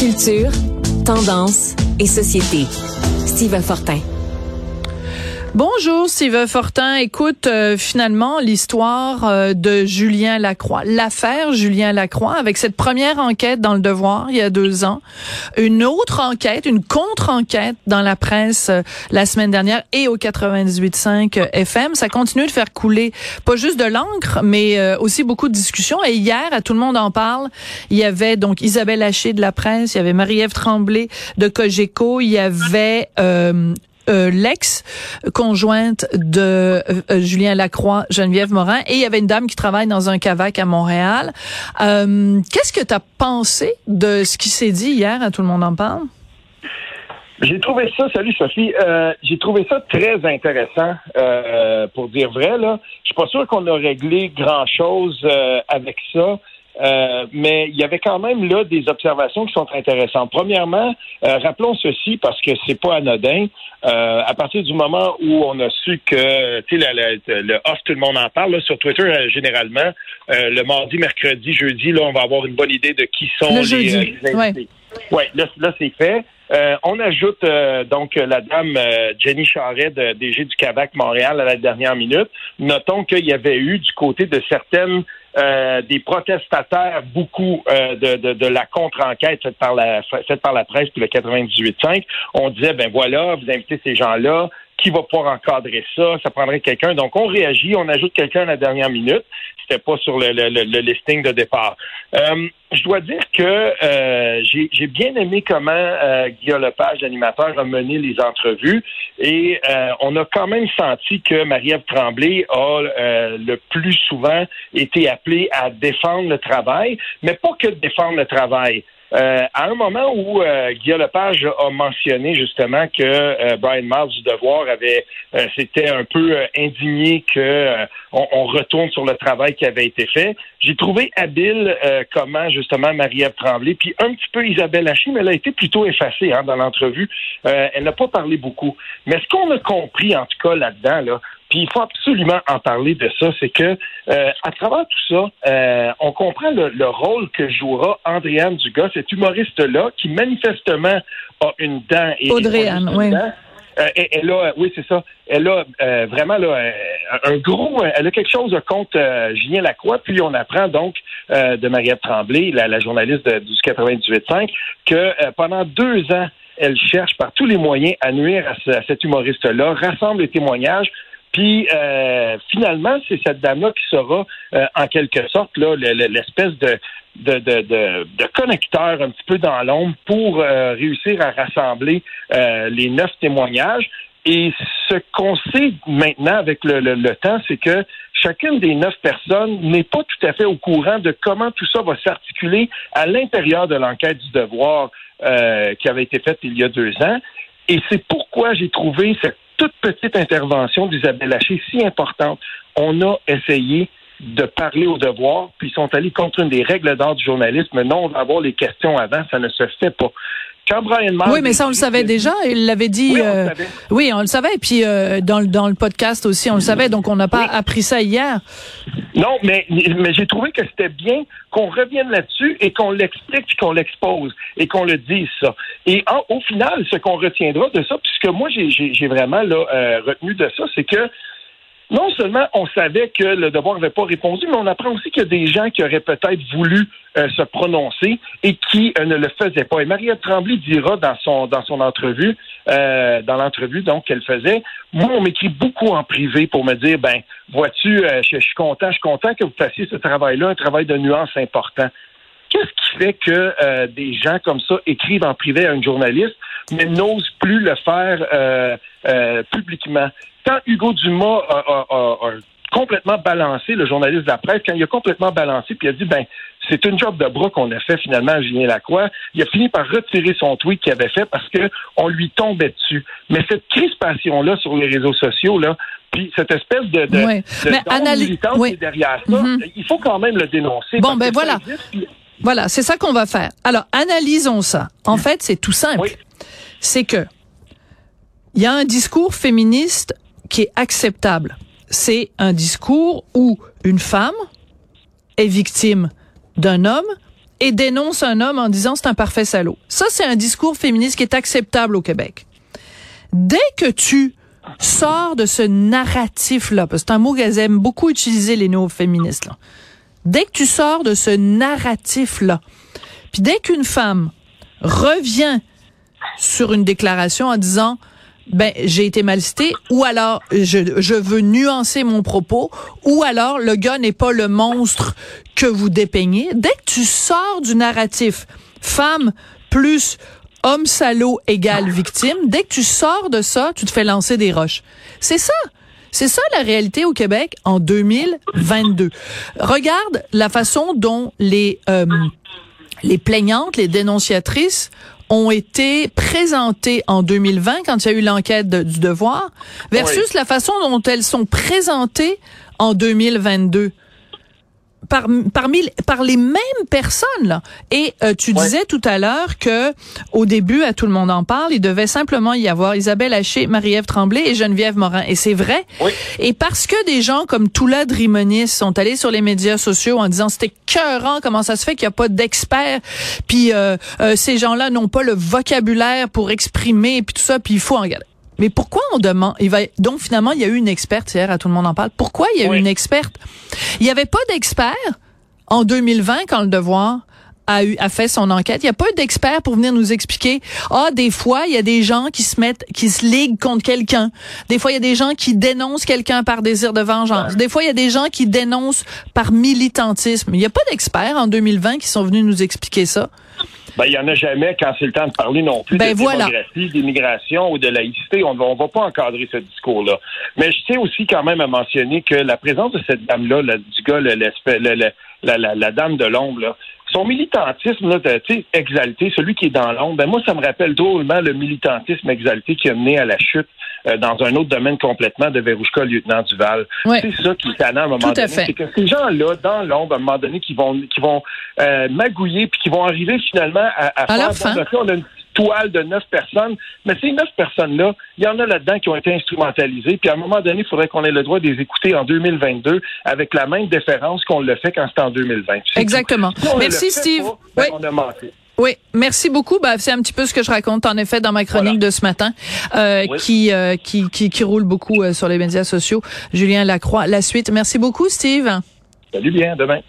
Culture, tendance et société. Steve Fortin. Bonjour Steve Fortin. Écoute, euh, finalement l'histoire euh, de Julien Lacroix, l'affaire Julien Lacroix, avec cette première enquête dans le Devoir il y a deux ans, une autre enquête, une contre-enquête dans la presse euh, la semaine dernière et au 98.5 FM. Ça continue de faire couler pas juste de l'encre, mais aussi beaucoup de discussions. Et hier, à tout le monde en parle, il y avait donc Isabelle Haché de la presse, il y avait Marie-Ève Tremblay de Cogeco, il y avait euh, l'ex-conjointe de euh, euh, Julien Lacroix, Geneviève Morin, et il y avait une dame qui travaille dans un cavac à Montréal. Qu'est-ce que tu as pensé de ce qui s'est dit hier? À Tout le monde en parle? J'ai trouvé ça, salut Sophie, j'ai trouvé ça très intéressant, pour dire vrai. Là. Je suis pas sûr qu'on a réglé grand-chose avec ça. Euh, mais il y avait quand même là des observations qui sont intéressantes. Premièrement, euh, rappelons ceci parce que c'est pas anodin. Euh, à partir du moment où on a su que, tu sais, le, le, off, tout le monde en parle sur Twitter généralement, le mardi, mercredi, jeudi, là, on va avoir une bonne idée de qui sont les, invités. Ouais. là, là c'est fait. on ajoute donc la dame Jenny Charret, de DG du Québec Montréal, à la dernière minute. Notons qu'il y avait eu du côté de certaines euh, des protestataires, beaucoup euh, de, de, de, la contre-enquête faite par la faite par la presse puis le 98.5. On disait ben voilà, vous invitez ces gens-là, qui va pouvoir encadrer ça? Ça prendrait quelqu'un. Donc, on réagit, on ajoute quelqu'un à la dernière minute. C'était pas sur le, le, le, listing de départ. Euh, je dois dire que euh, j'ai bien aimé comment euh, Guillaume Lepage, l'animateur, a mené les entrevues et euh, on a quand même senti que Marie-Ève Tremblay a le plus souvent été appelée à défendre le travail, mais pas que défendre le travail. Euh, à un moment où euh, Guillaume Lepage a mentionné justement que euh, Brian Miles du Devoir avait euh, s'était un peu indigné que on, retourne sur le travail qui avait été fait, j'ai trouvé habile comment justement Marie-Ève Tremblay, puis un petit peu Isabelle Haché, mais elle a été plutôt effacée hein, dans l'entrevue. elle n'a pas parlé beaucoup. Mais ce qu'on a compris en tout cas là-dedans, là, puis il faut absolument en parler de ça, c'est que euh, à travers tout ça, euh, on comprend le, rôle que jouera Andréane Dugas, cet humoriste-là, qui manifestement a une dent et Audrey-Anne, oui. Euh, elle a, oui, c'est ça. Elle a vraiment là, un gros. Elle a quelque chose contre Julien Lacroix. Puis on apprend donc de Mariette Tremblay, la, journaliste de, du 98.5, que pendant deux ans, elle cherche par tous les moyens à nuire à cet humoriste-là, rassemble les témoignages, puis euh, finalement, c'est cette dame-là qui sera euh, en quelque sorte là l'espèce de de, de, de, connecteur un petit peu dans l'ombre pour euh, réussir à rassembler les neuf témoignages. Et ce qu'on sait maintenant avec le, le, temps, c'est que chacune des neuf personnes n'est pas tout à fait au courant de comment tout ça va s'articuler à l'intérieur de l'enquête du devoir qui avait été faite il y a deux ans. Et c'est pourquoi j'ai trouvé cette toute petite intervention d'Isabelle Haché si importante. On a essayé de parler au devoir, puis ils sont allés contre une des règles d'ordre du journalisme. Non, on va avoir les questions avant, ça ne se fait pas. Oui, mais ça, on le savait déjà. Il l'avait dit. Oui, on, euh, le oui, on le savait. Puis euh, dans, dans le podcast aussi, on le savait. Donc, on n'a pas appris ça hier. Non, mais, mais j'ai trouvé que c'était bien qu'on revienne là-dessus et qu'on l'explique, qu'on l'expose et qu'on le dise, ça. Et au final, ce qu'on retiendra de ça, puisque moi, j'ai vraiment là, euh, retenu de ça, c'est que non seulement on savait que le devoir n'avait pas répondu, mais on apprend aussi qu'il y a des gens qui auraient peut-être voulu euh, se prononcer et qui euh, ne le faisaient pas. Et Maria Tremblay dira dans son dans son entrevue, euh, dans l'entrevue donc qu'elle faisait, moi on m'écrit beaucoup en privé pour me dire ben vois-tu, je, suis content, je suis content que vous fassiez ce travail-là, un travail de nuance important. Qu'est-ce qui fait que des gens comme ça écrivent en privé à une journaliste, mais n'osent plus le faire publiquement? Quand Hugo Dumas a, complètement balancé, le journaliste de la presse, quand il a complètement balancé, puis il a dit, ben, c'est une job de bras qu'on a fait finalement à Julien Lacroix. Il a fini par retirer son tweet qu'il avait fait parce qu'on lui tombait dessus. Mais cette crispation-là sur les réseaux sociaux, là, puis cette espèce de, de, de derrière ça, mm-hmm. il faut quand même le dénoncer. Bon, ben voilà. Voilà, c'est ça qu'on va faire. Alors, analysons ça. En fait, c'est tout simple. C'est que il y a un discours féministe qui est acceptable. C'est un discours où une femme est victime d'un homme et dénonce un homme en disant c'est un parfait salaud. Ça, c'est un discours féministe qui est acceptable au Québec. Dès que tu sors de ce narratif-là, parce que c'est un mot qu'elles aiment beaucoup utiliser les néo-féministes, là. Dès que tu sors de ce narratif-là, puis dès qu'une femme revient sur une déclaration en disant ben j'ai été mal cité ou alors je, je veux nuancer mon propos ou alors le gars n'est pas le monstre que vous dépeignez. Dès que tu sors du narratif femme plus homme salaud égale victime, dès que tu sors de ça, tu te fais lancer des roches. C'est ça. C'est ça la réalité au Québec en 2022. Regarde la façon dont les euh, les plaignantes, les dénonciatrices ont été présentées en 2020 quand il y a eu l'enquête du devoir versus la façon dont elles sont présentées en 2022 par, parmi par les mêmes personnes là. Et euh, tu disais tout à l'heure que au début, à tout le monde en parle, il devait simplement y avoir Isabelle Haché, Marie-Ève Tremblay et Geneviève Morin. Et c'est vrai. Et parce que des gens comme Toula Drimonis sont allés sur les médias sociaux en disant c'était cœurant, comment ça se fait qu'il n'y a pas d'experts, puis euh, euh, ces gens-là n'ont pas le vocabulaire pour exprimer, puis tout ça, puis il faut en garder. Mais pourquoi on demande? Il va donc finalement il y a eu une experte hier à tout le monde en parle. Pourquoi il y a eu une experte? Il n'y avait pas d'expert en 2020 quand le devoir a, eu, a fait son enquête. Il n'y a pas d'expert pour venir nous expliquer. Ah, des fois, il y a des gens qui se mettent, qui se liguent contre quelqu'un. Des fois, il y a des gens qui dénoncent quelqu'un par désir de vengeance. Des fois, il y a des gens qui dénoncent par militantisme. Il n'y a pas d'experts en 2020 qui sont venus nous expliquer ça. Ben, il n'y en a jamais quand c'est le temps de parler non plus ben, de démographie, d'immigration ou de laïcité. On ne va pas encadrer ce discours-là. Mais je tiens aussi quand même à mentionner que la présence de cette dame-là, du gars, la, la, la, dame de l'ombre, son militantisme là, exalté, celui qui est dans l'ombre, ben moi, ça me rappelle drôlement le militantisme exalté qui a mené à la chute euh, dans un autre domaine complètement de Verouchka, lieutenant Duval. C'est ça qui est tannant à un moment donné. C'est que ces gens-là, dans l'ombre, à un moment donné, qui vont qui vont euh, magouiller puis qui vont arriver finalement à, à, à faire... on a une toile de neuf personnes, mais ces neuf personnes-là, il y en a là-dedans qui ont été instrumentalisées, puis à un moment donné, il faudrait qu'on ait le droit de les écouter en 2022 avec la même déférence qu'on le fait quand c'était en 2020. Exactement. Merci, Steve. Ben, oui. On a manqué. Oui, merci beaucoup. Bah, c'est un petit peu ce que je raconte en effet dans ma chronique de ce matin, euh, qui, euh, qui, qui, qui roule beaucoup euh, sur les médias sociaux. Julien Lacroix, la suite. Merci beaucoup, Steve. Salut bien, demain.